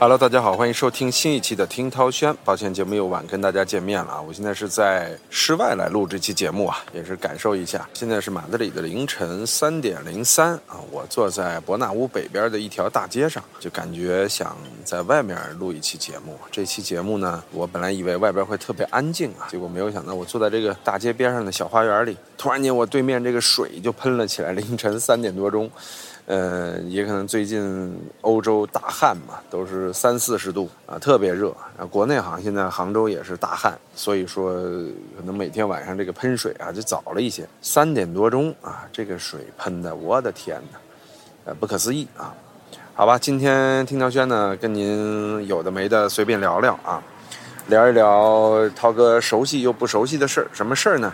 Hello，大家好，欢迎收听新一期的听涛轩。抱歉，节目又晚跟大家见面了啊！我现在是在室外来录这期节目啊，也是感受一下。现在是马德里的凌晨三点零三啊，我坐在伯纳乌北边的一条大街上，就感觉想在外面录一期节目。这期节目呢，我本来以为外边会特别安静啊，结果没有想到，我坐在这个大街边上的小花园里，突然间我对面这个水就喷了起来。凌晨三点多钟。呃，也可能最近欧洲大旱嘛，都是三四十度啊，特别热。啊，国内好像现在杭州也是大旱，所以说可能每天晚上这个喷水啊就早了一些。三点多钟啊，这个水喷的，我的天哪，呃，不可思议啊！好吧，今天听涛轩呢，跟您有的没的随便聊聊啊，聊一聊涛哥熟悉又不熟悉的事儿，什么事儿呢？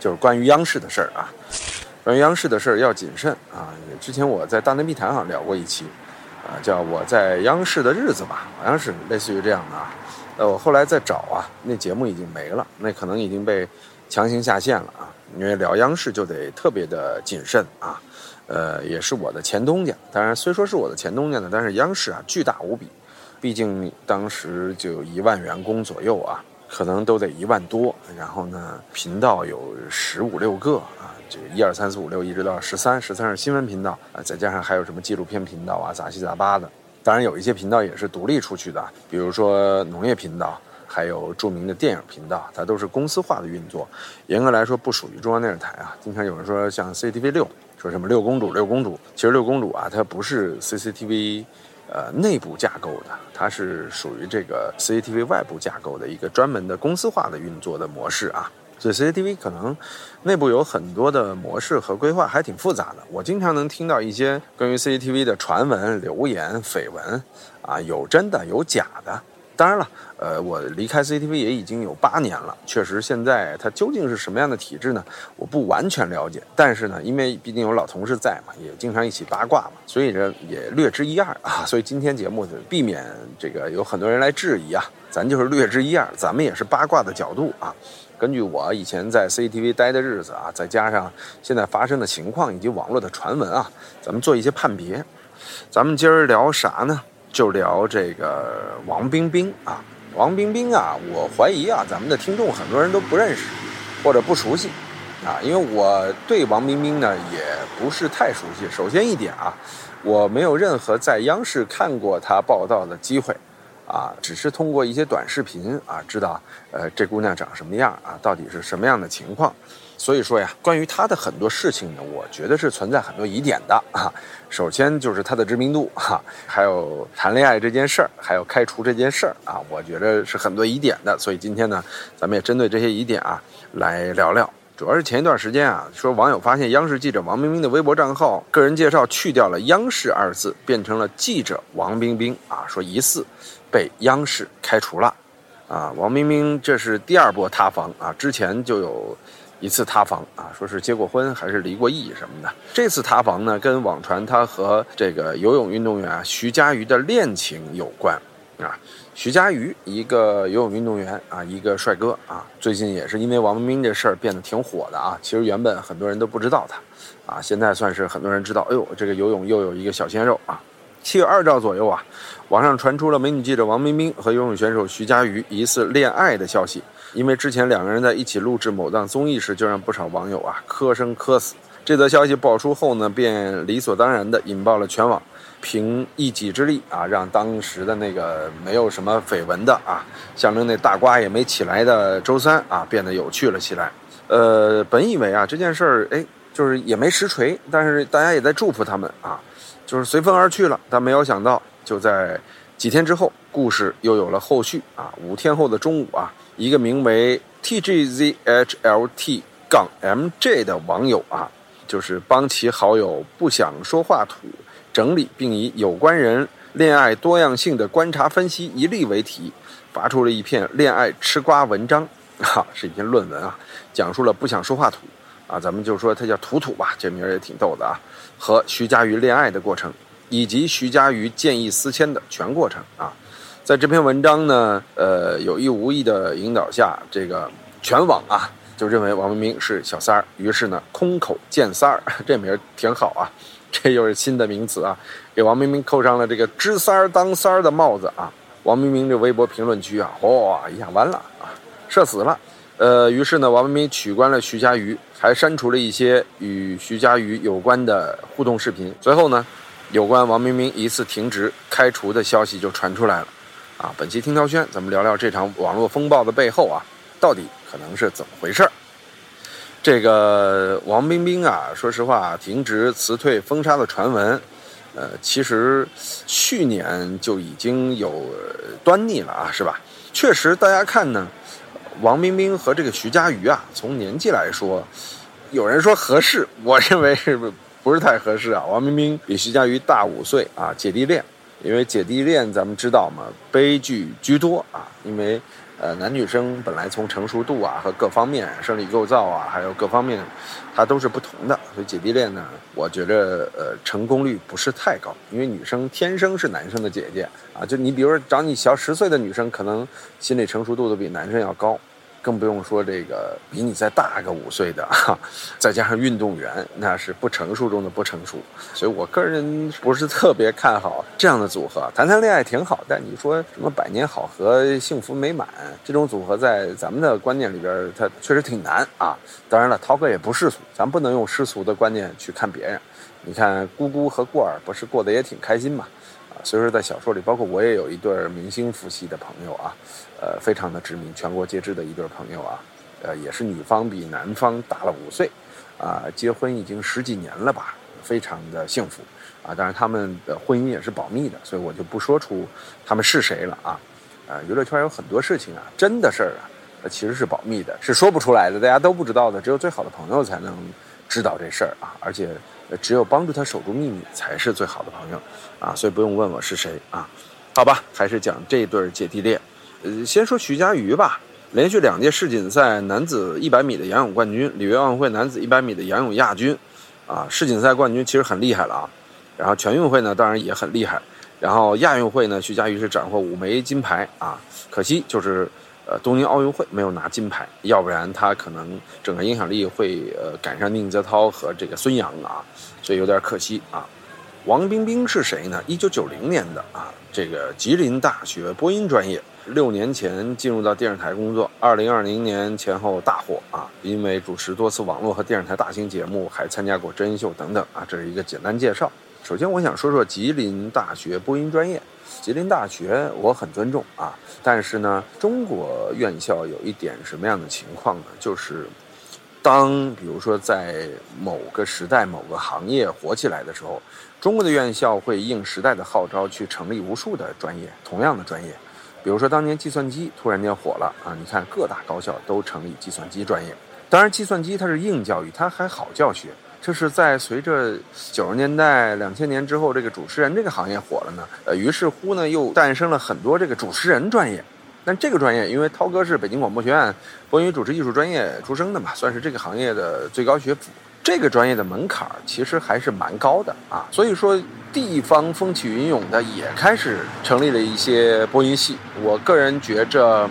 就是关于央视的事儿啊。关于央视的事儿要谨慎啊！之前我在大内密谈上聊过一期，啊，叫我在央视的日子吧，好像是类似于这样的啊。呃，我后来在找啊，那节目已经没了，那可能已经被强行下线了啊。因为聊央视就得特别的谨慎啊。呃，也是我的前东家，当然虽说是我的前东家呢，但是央视啊巨大无比，毕竟当时就有一万员工左右啊，可能都得一万多，然后呢频道有十五六个啊。这个一二三四五六一直到十三，十三是新闻频道啊，再加上还有什么纪录片频道啊，杂七杂八的。当然有一些频道也是独立出去的，比如说农业频道，还有著名的电影频道，它都是公司化的运作。严格来说不属于中央电视台啊。经常有人说像 CCTV 六，说什么六公主六公主，其实六公主啊，它不是 CCTV，呃内部架构的，它是属于这个 CCTV 外部架构的一个专门的公司化的运作的模式啊。所以 CCTV 可能内部有很多的模式和规划，还挺复杂的。我经常能听到一些关于 CCTV 的传闻、流言、绯闻，啊，有真的，有假的。当然了，呃，我离开 CCTV 也已经有八年了，确实现在它究竟是什么样的体制呢？我不完全了解。但是呢，因为毕竟有老同事在嘛，也经常一起八卦嘛，所以这也略知一二啊。所以今天节目就避免这个有很多人来质疑啊，咱就是略知一二，咱们也是八卦的角度啊。根据我以前在 CCTV 待的日子啊，再加上现在发生的情况以及网络的传闻啊，咱们做一些判别。咱们今儿聊啥呢？就聊这个王冰冰啊。王冰冰啊，我怀疑啊，咱们的听众很多人都不认识或者不熟悉啊，因为我对王冰冰呢也不是太熟悉。首先一点啊，我没有任何在央视看过她报道的机会。啊，只是通过一些短视频啊，知道，呃，这姑娘长什么样啊，到底是什么样的情况，所以说呀，关于她的很多事情呢，我觉得是存在很多疑点的啊。首先就是她的知名度哈，还有谈恋爱这件事儿，还有开除这件事儿啊，我觉得是很多疑点的。所以今天呢，咱们也针对这些疑点啊来聊聊。主要是前一段时间啊，说网友发现央视记者王冰冰的微博账号个人介绍去掉了“央视”二字，变成了记者王冰冰啊，说疑似。被央视开除了，啊，王冰冰这是第二波塌房啊，之前就有一次塌房啊，说是结过婚还是离过异什么的。这次塌房呢，跟网传他和这个游泳运动员徐嘉余的恋情有关啊。徐嘉余一个游泳运动员啊，一个帅哥啊，最近也是因为王冰冰这事儿变得挺火的啊。其实原本很多人都不知道他，啊，现在算是很多人知道。哎呦，这个游泳又有一个小鲜肉啊。七月二兆左右啊，网上传出了美女记者王冰冰和游泳选手徐嘉余疑似恋爱的消息。因为之前两个人在一起录制某档综艺时，就让不少网友啊磕生磕死。这则消息爆出后呢，便理所当然地引爆了全网。凭一己之力啊，让当时的那个没有什么绯闻的啊，象征那大瓜也没起来的周三啊，变得有趣了起来。呃，本以为啊这件事儿哎，就是也没实锤，但是大家也在祝福他们啊。就是随风而去了，但没有想到，就在几天之后，故事又有了后续啊！五天后的中午啊，一个名为 tgzhlt 杠 mj 的网友啊，就是帮其好友不想说话土整理，并以有关人恋爱多样性的观察分析一例为题，发出了一篇恋爱吃瓜文章，哈，是一篇论文啊，讲述了不想说话土。啊，咱们就说他叫图图吧，这名儿也挺逗的啊。和徐嘉余恋爱的过程，以及徐嘉余见异思迁的全过程啊，在这篇文章呢，呃，有意无意的引导下，这个全网啊就认为王冰冰是小三儿，于是呢，空口见三儿，这名儿挺好啊。这又是新的名词啊，给王冰冰扣上了这个知三儿当三儿的帽子啊。王冰冰这微博评论区啊，哇一下完了啊，社死了。呃，于是呢，王冰冰取关了徐嘉余，还删除了一些与徐嘉余有关的互动视频。随后呢，有关王冰冰疑似停职开除的消息就传出来了。啊，本期听涛轩，咱们聊聊这场网络风暴的背后啊，到底可能是怎么回事儿？这个王冰冰啊，说实话，停职辞退封杀的传闻，呃，其实去年就已经有端倪了啊，是吧？确实，大家看呢，王冰冰和这个徐嘉余啊，从年纪来说，有人说合适，我认为是不是太合适啊？王冰冰比徐嘉余大五岁啊，姐弟恋。因为姐弟恋，咱们知道嘛，悲剧居多啊。因为，呃，男女生本来从成熟度啊和各方面生理构造啊，还有各方面，它都是不同的。所以姐弟恋呢，我觉着呃成功率不是太高。因为女生天生是男生的姐姐啊，就你比如说找你小十岁的女生，可能心理成熟度都比男生要高。更不用说这个比你再大个五岁的，再加上运动员，那是不成熟中的不成熟。所以我个人不是特别看好这样的组合。谈谈恋爱挺好，但你说什么百年好合、幸福美满这种组合，在咱们的观念里边，它确实挺难啊。当然了，涛哥也不世俗，咱不能用世俗的观念去看别人。你看姑姑和过儿不是过得也挺开心嘛？啊，所以说在小说里，包括我也有一对明星夫妻的朋友啊。呃，非常的知名，全国皆知的一对朋友啊，呃，也是女方比男方大了五岁，啊，结婚已经十几年了吧，非常的幸福，啊，当然他们的婚姻也是保密的，所以我就不说出他们是谁了啊，啊，娱乐圈有很多事情啊，真的事儿啊，其实是保密的，是说不出来的，大家都不知道的，只有最好的朋友才能知道这事儿啊，而且只有帮助他守住秘密才是最好的朋友，啊，所以不用问我是谁啊，好吧，还是讲这对姐弟恋。先说徐嘉余吧，连续两届世锦赛男子一百米的仰泳冠军，里约奥运会男子一百米的仰泳亚军，啊，世锦赛冠军其实很厉害了啊。然后全运会呢，当然也很厉害。然后亚运会呢，徐嘉余是斩获五枚金牌啊，可惜就是呃东京奥运会没有拿金牌，要不然他可能整个影响力会呃赶上宁泽涛和这个孙杨啊，所以有点可惜啊。王冰冰是谁呢？一九九零年的啊，这个吉林大学播音专业。六年前进入到电视台工作，二零二零年前后大火啊，因为主持多次网络和电视台大型节目，还参加过真人秀等等啊。这是一个简单介绍。首先，我想说说吉林大学播音专业。吉林大学我很尊重啊，但是呢，中国院校有一点什么样的情况呢？就是当比如说在某个时代、某个行业火起来的时候，中国的院校会应时代的号召去成立无数的专业，同样的专业。比如说，当年计算机突然间火了啊！你看各大高校都成立计算机专业。当然，计算机它是硬教育，它还好教学。这是在随着九十年代、两千年之后，这个主持人这个行业火了呢。呃，于是乎呢，又诞生了很多这个主持人专业。但这个专业，因为涛哥是北京广播学院播音主持艺术专业出生的嘛，算是这个行业的最高学府。这个专业的门槛其实还是蛮高的啊，所以说地方风起云涌的也开始成立了一些播音系。我个人觉着，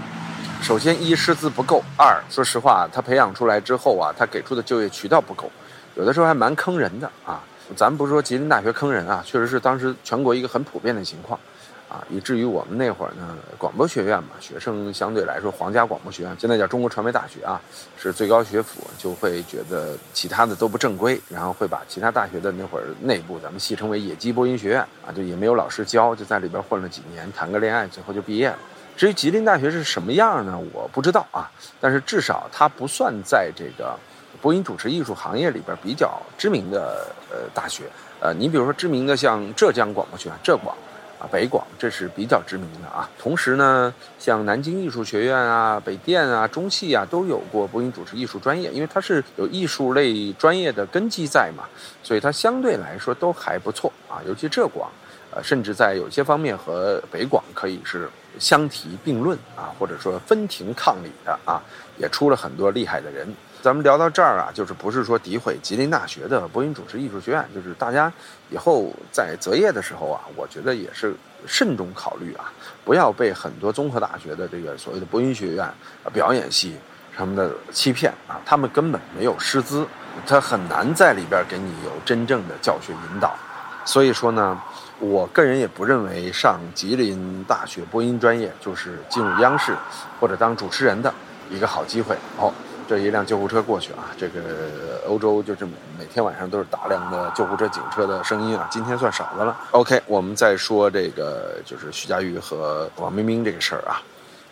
首先一师资不够，二说实话，他培养出来之后啊，他给出的就业渠道不够，有的时候还蛮坑人的啊。咱不是说吉林大学坑人啊，确实是当时全国一个很普遍的情况。啊，以至于我们那会儿呢，广播学院嘛，学生相对来说，皇家广播学院现在叫中国传媒大学啊，是最高学府，就会觉得其他的都不正规，然后会把其他大学的那会儿内部，咱们戏称为野鸡播音学院啊，就也没有老师教，就在里边混了几年，谈个恋爱，最后就毕业了。至于吉林大学是什么样呢？我不知道啊，但是至少它不算在这个播音主持艺术行业里边比较知名的呃大学。呃，你比如说知名的像浙江广播学院，浙广。啊，北广这是比较知名的啊。同时呢，像南京艺术学院啊、北电啊、中戏啊，都有过播音主持艺术专业，因为它是有艺术类专业的根基在嘛，所以它相对来说都还不错啊。尤其浙广，呃，甚至在有些方面和北广可以是相提并论啊，或者说分庭抗礼的啊，也出了很多厉害的人。咱们聊到这儿啊，就是不是说诋毁吉林大学的播音主持艺术学院，就是大家以后在择业的时候啊，我觉得也是慎重考虑啊，不要被很多综合大学的这个所谓的播音学院、表演系什么的欺骗啊，他们根本没有师资他很难在里边给你有真正的教学引导。所以说呢，我个人也不认为上吉林大学播音专业就是进入央视或者当主持人的一个好机会。哦，这一辆救护车过去啊，这个欧洲就这么每天晚上都是大量的救护车、警车的声音啊，今天算少的了。OK，我们再说这个就是徐佳玉和王冰冰这个事儿啊。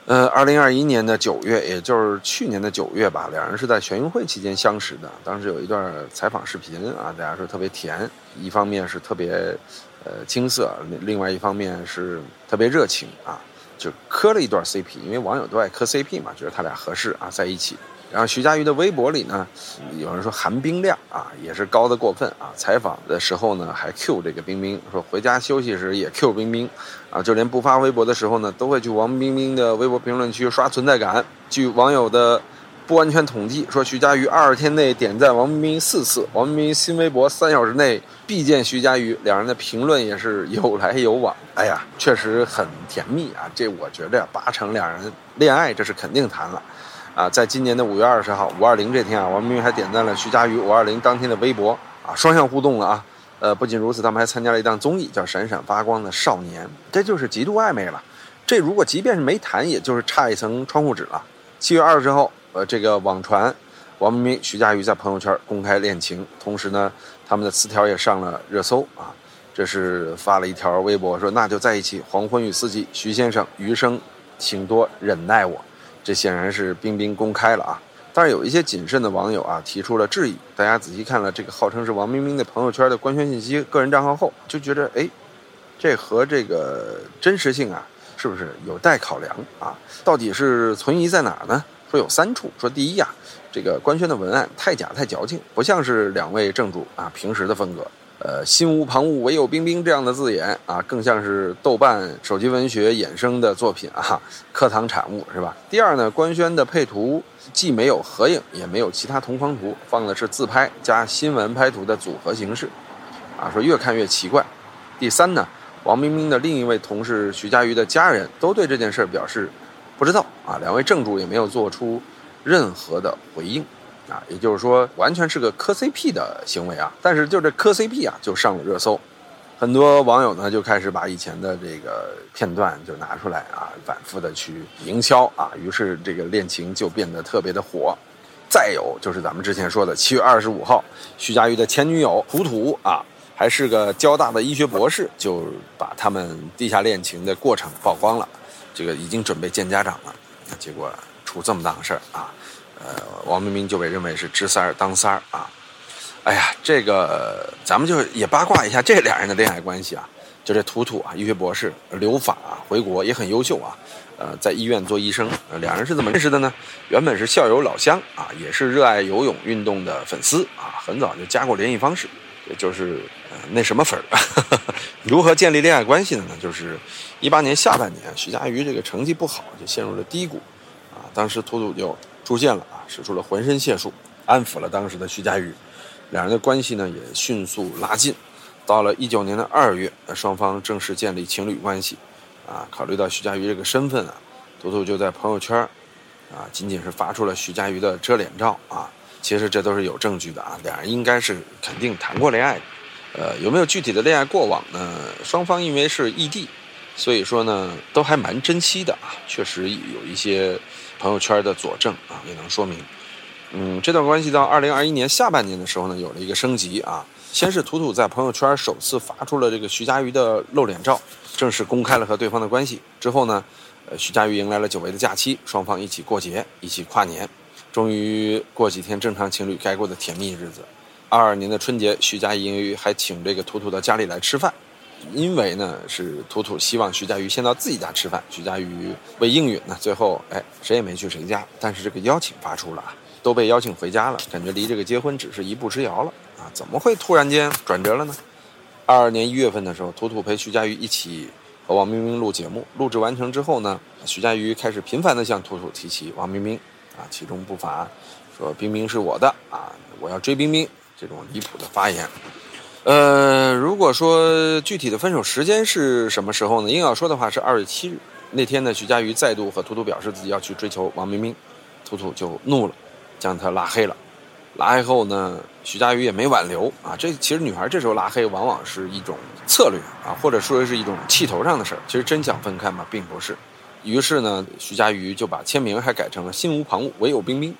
呃，二零二一年的九月，也就是去年的九月吧，两人是在全运会期间相识的。当时有一段采访视频啊，大家说特别甜，一方面是特别呃青涩，另外一方面是特别热情啊，就磕了一段 CP，因为网友都爱磕 CP 嘛，觉得他俩合适啊，在一起。然后徐佳瑜的微博里呢，有人说含冰量啊，也是高的过分啊。采访的时候呢，还 Q 这个冰冰，说回家休息时也 Q 冰冰，啊，就连不发微博的时候呢，都会去王冰冰的微博评论区刷存在感。据网友的不完全统计，说徐佳瑜二十天内点赞王冰冰四次，王冰冰新微博三小时内必见徐佳瑜，两人的评论也是有来有往。哎呀，确实很甜蜜啊！这我觉得八成两人恋爱，这是肯定谈了。啊，在今年的五月二十号五二零这天啊，王冰冰还点赞了徐佳瑜五二零当天的微博啊，双向互动了啊。呃，不仅如此，他们还参加了一档综艺，叫《闪闪发光的少年》，这就是极度暧昧了。这如果即便是没谈，也就是差一层窗户纸了。七月二十号，呃，这个网传王冰冰、徐佳瑜在朋友圈公开恋情，同时呢，他们的词条也上了热搜啊。这是发了一条微博说：“那就在一起，黄昏与四季，徐先生，余生，请多忍耐我。”这显然是冰冰公开了啊，但是有一些谨慎的网友啊提出了质疑。大家仔细看了这个号称是王冰冰的朋友圈的官宣信息、个人账号后，就觉得哎，这和这个真实性啊，是不是有待考量啊？到底是存疑在哪呢？说有三处。说第一呀，这个官宣的文案太假太矫情，不像是两位正主啊平时的风格。呃，心无旁骛，唯有冰冰这样的字眼啊，更像是豆瓣手机文学衍生的作品啊，课堂产物是吧？第二呢，官宣的配图既没有合影，也没有其他同框图，放的是自拍加新闻拍图的组合形式，啊，说越看越奇怪。第三呢，王冰冰的另一位同事徐佳瑜的家人都对这件事表示不知道啊，两位正主也没有做出任何的回应。啊，也就是说，完全是个磕 CP 的行为啊！但是就这磕 CP 啊，就上了热搜，很多网友呢就开始把以前的这个片段就拿出来啊，反复的去营销啊，于是这个恋情就变得特别的火。再有就是咱们之前说的，七月二十五号，徐佳玉的前女友图图啊，还是个交大的医学博士，就把他们地下恋情的过程曝光了，这个已经准备见家长了，结果出这么大个事儿啊！呃，王明明就被认为是知三儿当三儿啊！哎呀，这个咱们就也八卦一下这俩人的恋爱关系啊。就这图图啊，医学博士留法啊回国也很优秀啊。呃，在医院做医生，两人是怎么认识的呢？原本是校友老乡啊，也是热爱游泳运动的粉丝啊，很早就加过联系方式，也就是那什么粉儿。如何建立恋爱关系的呢？就是一八年下半年，徐佳瑜这个成绩不好，就陷入了低谷啊。当时图图就。出现了，使出了浑身解数，安抚了当时的徐佳瑜，两人的关系呢也迅速拉近。到了一九年的二月，双方正式建立情侣关系。啊，考虑到徐佳瑜这个身份啊，图图就在朋友圈啊，仅仅是发出了徐佳瑜的遮脸照啊。其实这都是有证据的啊，两人应该是肯定谈过恋爱。呃，有没有具体的恋爱过往呢？双方因为是异地，所以说呢都还蛮珍惜的啊，确实有一些。朋友圈的佐证啊，也能说明，嗯，这段关系到二零二一年下半年的时候呢，有了一个升级啊。先是图图在朋友圈首次发出了这个徐佳瑜的露脸照，正式公开了和对方的关系。之后呢，呃，徐佳瑜迎来了久违的假期，双方一起过节，一起跨年，终于过几天正常情侣该过的甜蜜日子。二二年的春节，徐佳瑜还请这个图图到家里来吃饭。因为呢，是图图希望徐佳瑜先到自己家吃饭，徐佳瑜为应允呢，最后哎，谁也没去谁家，但是这个邀请发出了啊，都被邀请回家了，感觉离这个结婚只是一步之遥了啊，怎么会突然间转折了呢？二二年一月份的时候，图图陪徐佳瑜一起和王冰冰录节目，录制完成之后呢，徐佳瑜开始频繁地向图图提起王冰冰，啊，其中不乏说冰冰是我的啊，我要追冰冰这种离谱的发言。呃，如果说具体的分手时间是什么时候呢？硬要说的话是二月七日那天呢，徐佳瑜再度和图图表示自己要去追求王冰冰，图图就怒了，将他拉黑了。拉黑后呢，徐佳瑜也没挽留啊。这其实女孩这时候拉黑，往往是一种策略啊，或者说是一种气头上的事儿。其实真想分开嘛，并不是。于是呢，徐佳瑜就把签名还改成了“心无旁骛，唯有冰冰”。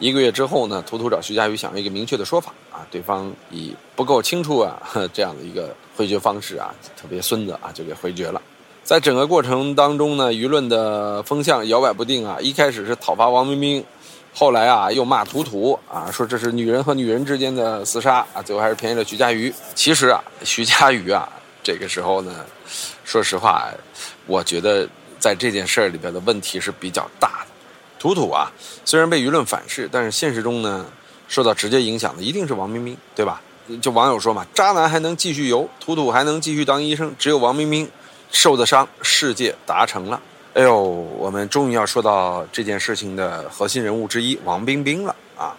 一个月之后呢，图图找徐佳瑜想要一个明确的说法啊，对方以不够清楚啊 这样的一个回绝方式啊，特别孙子啊，就给回绝了。在整个过程当中呢，舆论的风向摇摆不定啊，一开始是讨伐王冰冰。后来啊，又骂图图啊，说这是女人和女人之间的厮杀啊，最后还是便宜了徐佳瑜。其实啊，徐佳瑜啊，这个时候呢，说实话，我觉得在这件事儿里边的问题是比较大的。图图啊，虽然被舆论反噬，但是现实中呢，受到直接影响的一定是王冰冰，对吧？就网友说嘛，渣男还能继续游，图图还能继续当医生，只有王冰冰受的伤，世界达成了。哎呦，我们终于要说到这件事情的核心人物之一王冰冰了啊！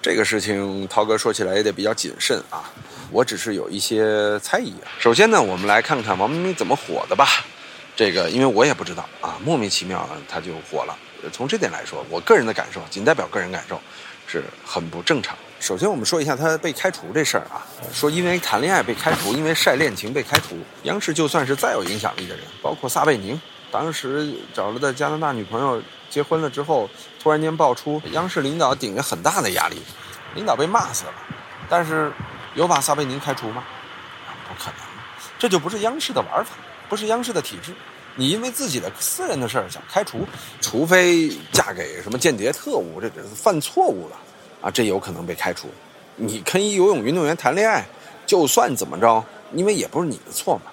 这个事情涛哥说起来也得比较谨慎啊，我只是有一些猜疑。首先呢，我们来看看王冰冰怎么火的吧。这个因为我也不知道啊，莫名其妙他就火了。从这点来说，我个人的感受仅代表个人感受，是很不正常。首先我们说一下他被开除这事儿啊，说因为谈恋爱被开除，因为晒恋情被开除。央视就算是再有影响力的人，包括撒贝宁。当时找了的加拿大女朋友结婚了之后，突然间爆出央视领导顶着很大的压力，领导被骂死了。但是有把撒贝宁开除吗？不可能，这就不是央视的玩法，不是央视的体制。你因为自己的私人的事儿想开除，除非嫁给什么间谍特务，这犯错误了啊，这有可能被开除。你跟一游泳运动员谈恋爱，就算怎么着，因为也不是你的错嘛。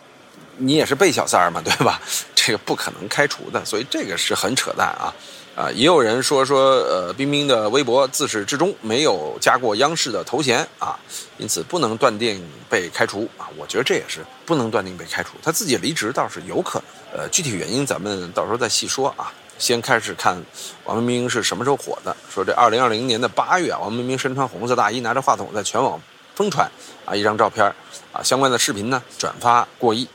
你也是被小三儿嘛，对吧？这个不可能开除的，所以这个是很扯淡啊！啊，也有人说说，呃，冰冰的微博自始至终没有加过央视的头衔啊，因此不能断定被开除啊。我觉得这也是不能断定被开除，他自己离职倒是有可能，呃，具体原因咱们到时候再细说啊。先开始看王冰冰是什么时候火的，说这二零二零年的八月啊，王冰冰身穿红色大衣，拿着话筒在全网疯传啊一张照片啊，相关的视频呢转发过亿。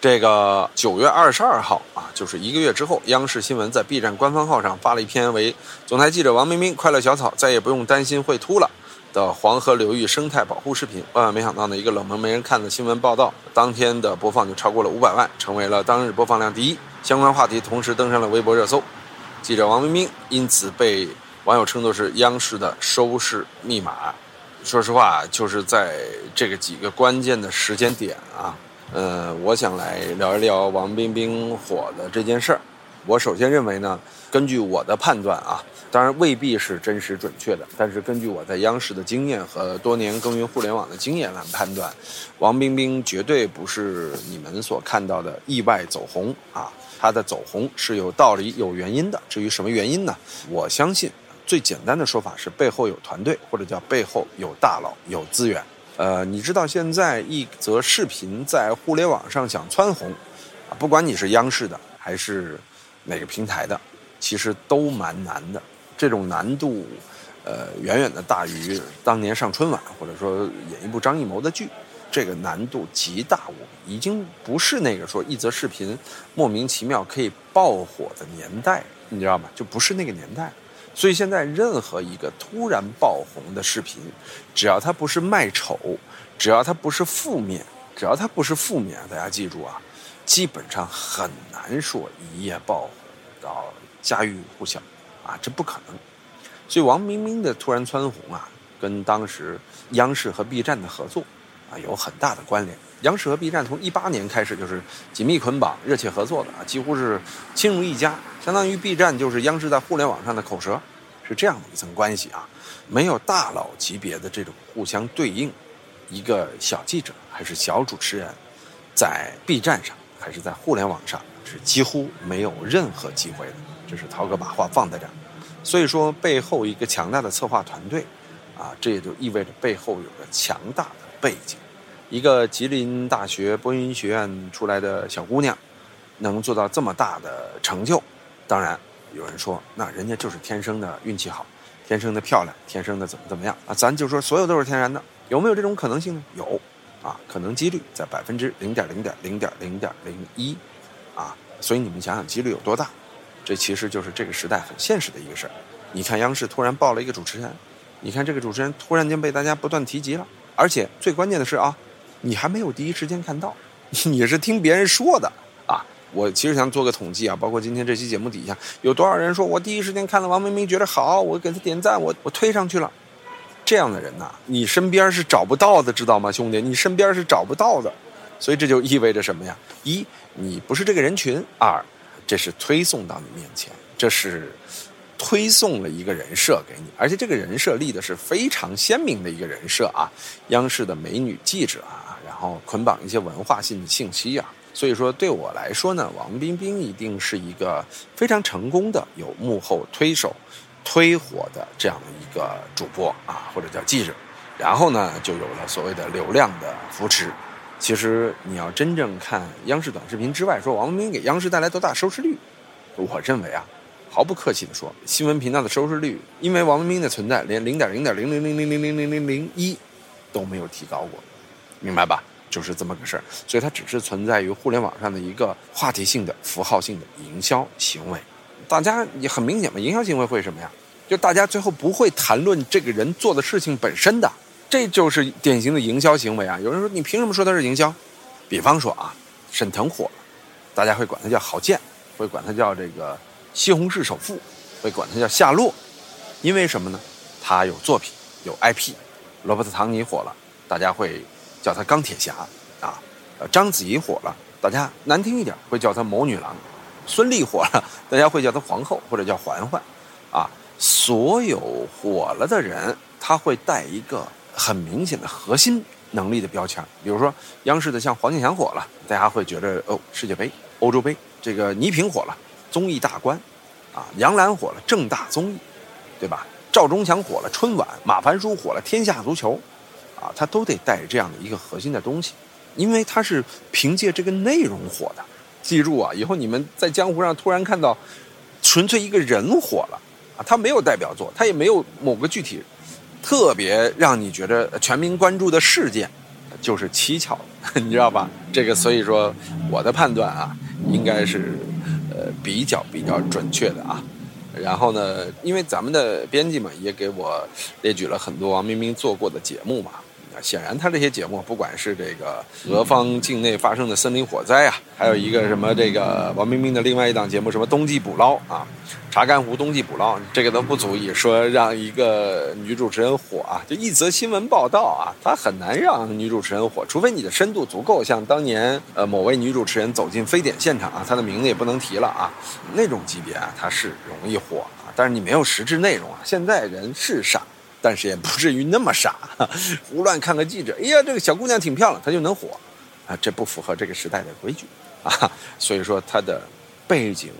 这个九月二十二号啊，就是一个月之后，央视新闻在 B 站官方号上发了一篇为“总台记者王冰冰快乐小草再也不用担心会秃了”的黄河流域生态保护视频。万万没想到呢，一个冷门没人看的新闻报道，当天的播放就超过了五百万，成为了当日播放量第一。相关话题同时登上了微博热搜，记者王冰冰因此被网友称作是央视的收视密码。说实话，就是在这个几个关键的时间点啊。呃，我想来聊一聊王冰冰火的这件事儿。我首先认为呢，根据我的判断啊，当然未必是真实准确的，但是根据我在央视的经验和多年耕耘互联网的经验来判断，王冰冰绝对不是你们所看到的意外走红啊，她的走红是有道理、有原因的。至于什么原因呢？我相信最简单的说法是背后有团队，或者叫背后有大佬、有资源。呃，你知道现在一则视频在互联网上想蹿红，啊，不管你是央视的还是哪个平台的，其实都蛮难的。这种难度，呃，远远的大于当年上春晚或者说演一部张艺谋的剧，这个难度极大无比，已经不是那个说一则视频莫名其妙可以爆火的年代，你知道吗？就不是那个年代。所以现在任何一个突然爆红的视频，只要它不是卖丑，只要它不是负面，只要它不是负面，大家记住啊，基本上很难说一夜爆红到家喻户晓，啊，这不可能。所以王冰冰的突然蹿红啊，跟当时央视和 B 站的合作啊有很大的关联。央视和 B 站从一八年开始就是紧密捆绑、热切合作的啊，几乎是亲如一家。相当于 B 站就是央视在互联网上的口舌，是这样的一层关系啊。没有大佬级别的这种互相对应，一个小记者还是小主持人，在 B 站上还是在互联网上是几乎没有任何机会的。这是涛哥把话放在这儿。所以说背后一个强大的策划团队，啊，这也就意味着背后有个强大的背景。一个吉林大学播音学院出来的小姑娘，能做到这么大的成就。当然，有人说，那人家就是天生的运气好，天生的漂亮，天生的怎么怎么样啊？咱就说所有都是天然的，有没有这种可能性呢？有，啊，可能几率在百分之零点零点零点零点零一，啊，所以你们想想几率有多大？这其实就是这个时代很现实的一个事儿。你看央视突然爆了一个主持人，你看这个主持人突然间被大家不断提及了，而且最关键的是啊，你还没有第一时间看到，你是听别人说的啊。我其实想做个统计啊，包括今天这期节目底下有多少人说我第一时间看了王明明觉得好，我给他点赞，我我推上去了。这样的人呐，你身边是找不到的，知道吗，兄弟？你身边是找不到的。所以这就意味着什么呀？一，你不是这个人群；二，这是推送到你面前，这是推送了一个人设给你，而且这个人设立的是非常鲜明的一个人设啊，央视的美女记者啊，然后捆绑一些文化性的信息啊。所以说，对我来说呢，王冰冰一定是一个非常成功的有幕后推手、推火的这样的一个主播啊，或者叫记者。然后呢，就有了所谓的流量的扶持。其实你要真正看央视短视频之外，说王冰冰给央视带来多大收视率，我认为啊，毫不客气的说，新闻频道的收视率，因为王冰冰的存在，连零点零点零零零零零零零零零一都没有提高过，明白吧？就是这么个事儿。所以它只是存在于互联网上的一个话题性的、符号性的营销行为。大家也很明显嘛，营销行为会什么呀？就大家最后不会谈论这个人做的事情本身的。这就是典型的营销行为啊！有人说你凭什么说它是营销？比方说啊，沈腾火了，大家会管他叫郝建，会管他叫这个西红柿首富，会管他叫夏洛，因为什么呢？他有作品，有 IP。罗伯特·唐尼火了，大家会叫他钢铁侠啊。章子怡火了，大家难听一点会叫他谋女郎。孙俪火了，大家会叫她皇后或者叫嬛嬛。啊，所有火了的人，他会带一个。很明显的核心能力的标签，比如说央视的像黄健翔火了，大家会觉得哦，世界杯、欧洲杯，这个倪萍火了，综艺大观，啊，杨澜火了，正大综艺，对吧？赵忠祥火了，春晚，马凡舒火了，天下足球，啊，他都得带着这样的一个核心的东西，因为他是凭借这个内容火的。记住啊，以后你们在江湖上突然看到纯粹一个人火了，啊，他没有代表作，他也没有某个具体。特别让你觉得全民关注的事件，就是蹊跷，你知道吧？这个所以说我的判断啊，应该是比较比较准确的啊。然后呢，因为咱们的编辑嘛，也给我列举了很多王冰冰做过的节目嘛。显然，他这些节目，不管是这个俄方境内发生的森林火灾啊，还有一个什么这个王冰冰的另外一档节目，什么冬季捕捞啊，查干湖冬季捕捞，这个都不足以说让一个女主持人火啊。就一则新闻报道啊，他很难让女主持人火，除非你的深度足够，像当年呃某位女主持人走进非典现场啊，她的名字也不能提了啊，那种级别啊，她是容易火啊。但是你没有实质内容啊，现在人是傻。但是也不至于那么傻，胡乱看个记者，哎呀，这个小姑娘挺漂亮，她就能火，啊，这不符合这个时代的规矩，啊，所以说她的背景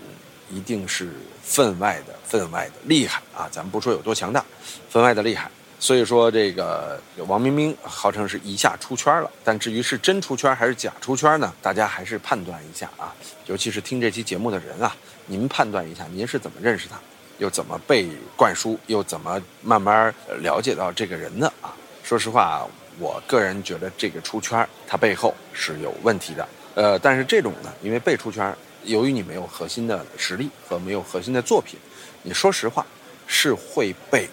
一定是分外的、分外的厉害啊！咱们不说有多强大，分外的厉害。所以说这个王冰冰号称是一下出圈了，但至于是真出圈还是假出圈呢？大家还是判断一下啊，尤其是听这期节目的人啊，您判断一下，您是怎么认识她？又怎么被灌输？又怎么慢慢了解到这个人的啊？说实话，我个人觉得这个出圈它背后是有问题的。呃，但是这种呢，因为被出圈由于你没有核心的实力和没有核心的作品，你说实话是会被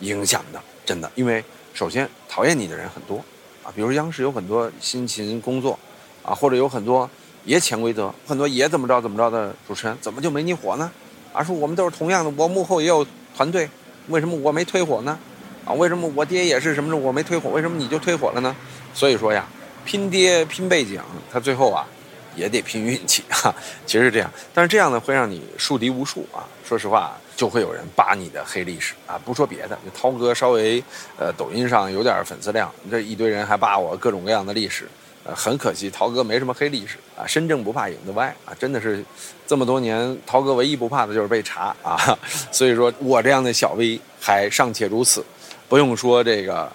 影响的，真的。因为首先讨厌你的人很多啊，比如央视有很多辛勤工作啊，或者有很多也潜规则、很多也怎么着怎么着的主持人，怎么就没你火呢？而说我们都是同样的，我幕后也有团队，为什么我没推火呢？啊，为什么我爹也是什么的，我没推火，为什么你就推火了呢？所以说呀，拼爹拼背景，他最后啊也得拼运气哈。其实是这样，但是这样呢会让你树敌无数啊。说实话，就会有人扒你的黑历史啊。不说别的，涛哥稍微呃抖音上有点粉丝量，这一堆人还扒我各种各样的历史。很可惜，陶哥没什么黑历史啊，身正不怕影子歪啊，真的是这么多年，陶哥唯一不怕的就是被查啊。所以说我这样的小 V 还尚且如此，不用说这个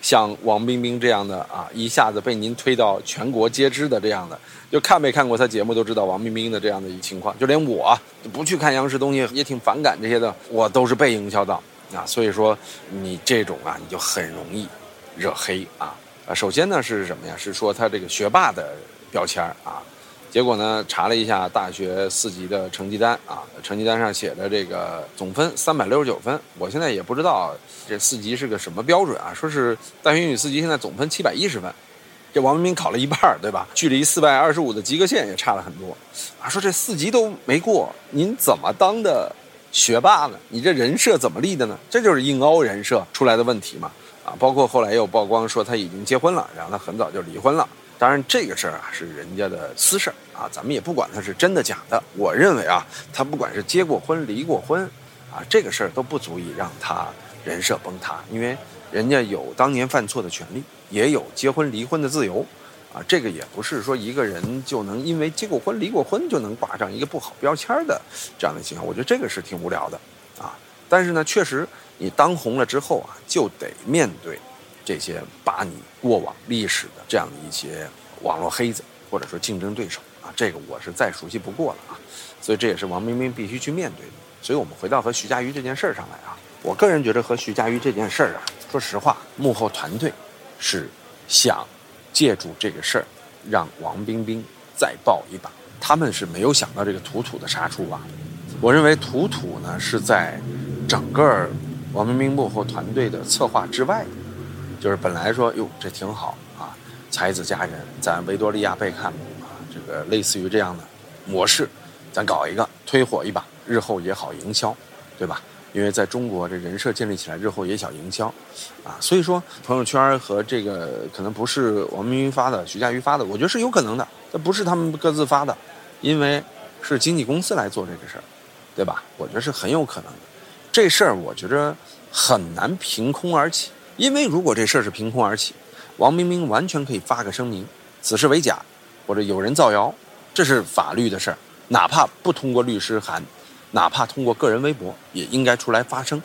像王冰冰这样的啊，一下子被您推到全国皆知的这样的，就看没看过他节目都知道王冰冰的这样的一情况。就连我不去看央视东西，也挺反感这些的，我都是被营销到啊。所以说你这种啊，你就很容易惹黑啊。啊，首先呢是什么呀？是说他这个学霸的标签啊，结果呢，查了一下大学四级的成绩单啊，成绩单上写的这个总分三百六十九分。我现在也不知道这四级是个什么标准啊，说是大学英语四级现在总分七百一十分，这王文斌考了一半，对吧？距离四百二十五的及格线也差了很多啊。说这四级都没过，您怎么当的学霸呢？你这人设怎么立的呢？这就是硬凹人设出来的问题嘛啊！包括后来又曝光说他已经结婚了，然后他很早就离婚了。当然，这个事儿啊是人家的私事儿啊，咱们也不管他是真的假的。我认为啊，他不管是结过婚、离过婚，啊，这个事儿都不足以让他人设崩塌，因为人家有当年犯错的权利，也有结婚离婚的自由，啊，这个也不是说一个人就能因为结过婚、离过婚就能挂上一个不好标签的这样的情况。我觉得这个是挺无聊的啊。但是呢，确实你当红了之后啊，就得面对。这些把你过往历史的这样的一些网络黑子，或者说竞争对手啊，这个我是再熟悉不过了啊，所以这也是王冰冰必须去面对的。所以我们回到和徐佳瑜这件事儿上来啊，我个人觉得和徐佳瑜这件事儿啊，说实话，幕后团队是想借助这个事儿让王冰冰再爆一把，他们是没有想到这个土土的杀出啊。我认为土土呢是在整个王冰冰幕后团队的策划之外。就是本来说哟，这挺好啊，才子佳人，咱维多利亚贝克姆啊，这个类似于这样的模式，咱搞一个推火一把，日后也好营销，对吧？因为在中国这人设建立起来，日后也想营销，啊，所以说朋友圈和这个可能不是王明明发的，徐嘉余发的，我觉得是有可能的，这不是他们各自发的，因为是经纪公司来做这个事儿，对吧？我觉得是很有可能的，这事儿我觉着很难凭空而起。因为如果这事儿是凭空而起，王冰冰完全可以发个声明，此事为假，或者有人造谣，这是法律的事儿，哪怕不通过律师函，哪怕通过个人微博，也应该出来发声。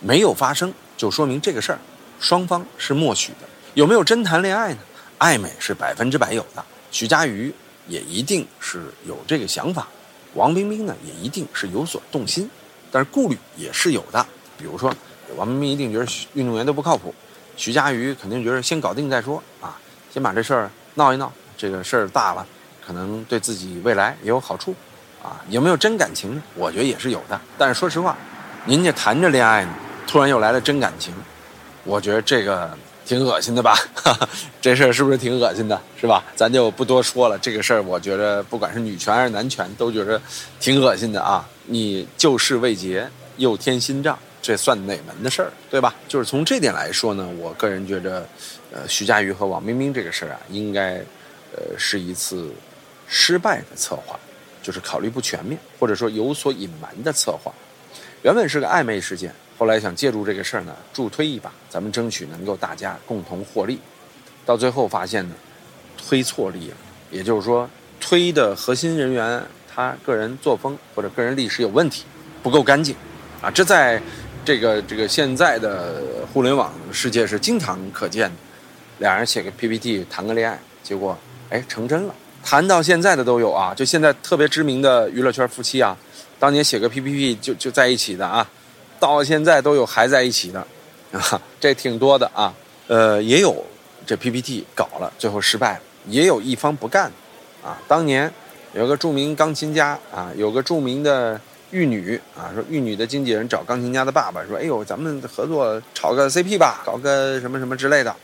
没有发声，就说明这个事儿双方是默许的。有没有真谈恋爱呢？暧昧是百分之百有的。徐嘉余也一定是有这个想法，王冰冰呢也一定是有所动心，但是顾虑也是有的，比如说。王冰冰一定觉得运动员都不靠谱，徐嘉余肯定觉得先搞定再说啊，先把这事儿闹一闹，这个事儿大了，可能对自己未来也有好处，啊，有没有真感情？我觉得也是有的。但是说实话，您这谈着恋爱呢，突然又来了真感情，我觉得这个挺恶心的吧？这事儿是不是挺恶心的？是吧？咱就不多说了。这个事儿，我觉得不管是女权还是男权，都觉得挺恶心的啊！你旧事未结，又添新账。这算哪门的事儿，对吧？就是从这点来说呢，我个人觉着，呃，徐嘉余和王冰冰这个事儿啊，应该，呃，是一次失败的策划，就是考虑不全面，或者说有所隐瞒的策划。原本是个暧昧事件，后来想借助这个事儿呢，助推一把，咱们争取能够大家共同获利。到最后发现呢，推错力了，也就是说，推的核心人员他个人作风或者个人历史有问题，不够干净，啊，这在。这个这个现在的互联网世界是经常可见的，俩人写个 PPT 谈个恋爱，结果哎成真了，谈到现在的都有啊，就现在特别知名的娱乐圈夫妻啊，当年写个 PPT 就就在一起的啊，到现在都有还在一起的，啊，这挺多的啊，呃也有这 PPT 搞了最后失败了，也有一方不干，啊，当年有个著名钢琴家啊，有个著名的。玉女啊，说玉女的经纪人找钢琴家的爸爸说：“哎呦，咱们合作炒个 CP 吧，搞个什么什么之类的。”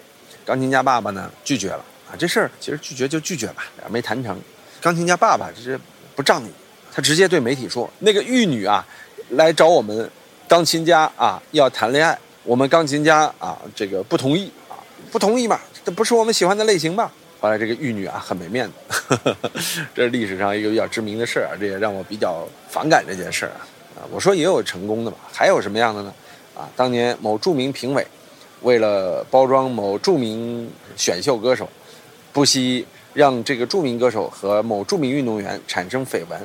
钢琴家爸爸呢拒绝了啊，这事儿其实拒绝就拒绝吧，俩没谈成。钢琴家爸爸这是不仗义，他直接对媒体说：“那个玉女啊，来找我们钢琴家啊要谈恋爱，我们钢琴家啊这个不同意啊，不同意嘛，这不是我们喜欢的类型吧？”后来这个玉女啊很没面子，这是历史上一个比较知名的事儿啊，这也让我比较反感这件事儿啊。我说也有成功的嘛，还有什么样的呢？啊，当年某著名评委为了包装某著名选秀歌手，不惜让这个著名歌手和某著名运动员产生绯闻，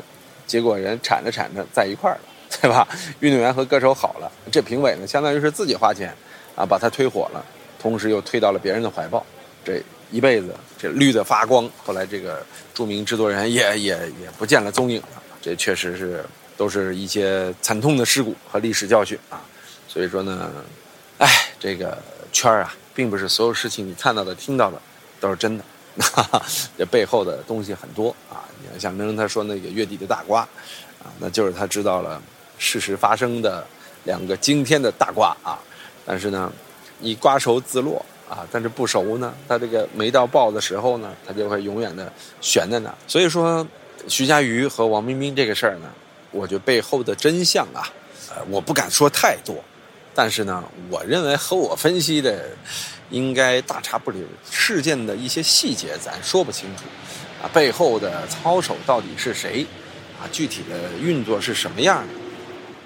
结果人铲着铲着在一块儿了，对吧？运动员和歌手好了，这评委呢相当于是自己花钱啊把他推火了，同时又推到了别人的怀抱，这。一辈子这绿的发光，后来这个著名制作人也也也不见了踪影了。这确实是都是一些惨痛的事故和历史教训啊。所以说呢，哎，这个圈儿啊，并不是所有事情你看到的、听到的都是真的。这背后的东西很多啊。你看象征他说那个月底的大瓜，啊，那就是他知道了事实发生的两个惊天的大瓜啊。但是呢，你瓜熟自落啊，但是不熟呢，他这个没到爆的时候呢，他就会永远的悬在那。所以说，徐嘉余和王冰冰这个事儿呢，我觉得背后的真相啊，呃，我不敢说太多。但是呢，我认为和我分析的应该大差不离。事件的一些细节咱说不清楚，啊，背后的操守到底是谁，啊，具体的运作是什么样的，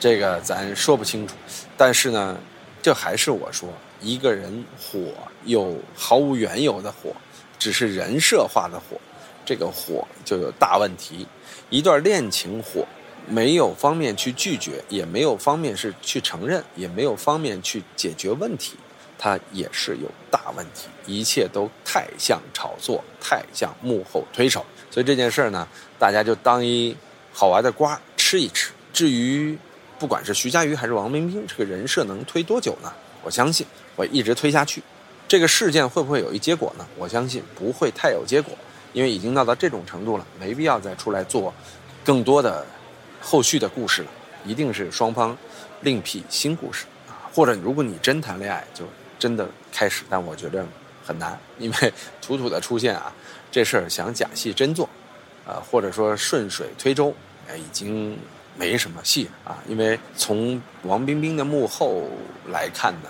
这个咱说不清楚。但是呢，这还是我说，一个人火又毫无缘由的火，只是人设化的火，这个火就有大问题。一段恋情火。没有方面去拒绝，也没有方面是去承认，也没有方面去解决问题，它也是有大问题。一切都太像炒作，太像幕后推手。所以这件事儿呢，大家就当一好玩的瓜吃一吃。至于不管是徐嘉余还是王冰冰，这个人设能推多久呢？我相信会一直推下去。这个事件会不会有一结果呢？我相信不会太有结果，因为已经闹到这种程度了，没必要再出来做更多的。后续的故事了，一定是双方另辟新故事啊，或者如果你真谈恋爱，就真的开始，但我觉得很难，因为土土的出现啊，这事儿想假戏真做，啊，或者说顺水推舟，哎，已经没什么戏啊，因为从王冰冰的幕后来看呢，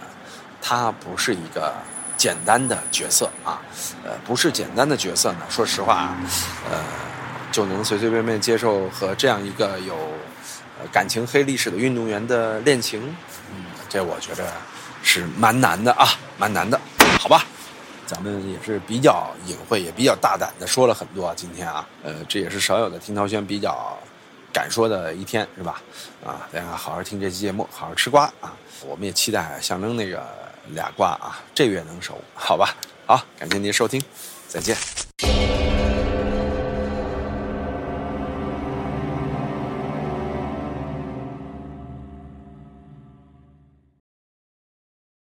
她不是一个简单的角色啊，呃，不是简单的角色呢，说实话，呃。就能随随便便接受和这样一个有感情黑历史的运动员的恋情，嗯，这我觉得是蛮难的啊，蛮难的，好吧？咱们也是比较隐晦，也比较大胆的说了很多。今天啊，呃，这也是少有的听涛轩比较敢说的一天，是吧？啊，大家好好听这期节目，好好吃瓜啊！我们也期待象征那个俩瓜啊，这月能熟，好吧？好，感谢您收听，再见。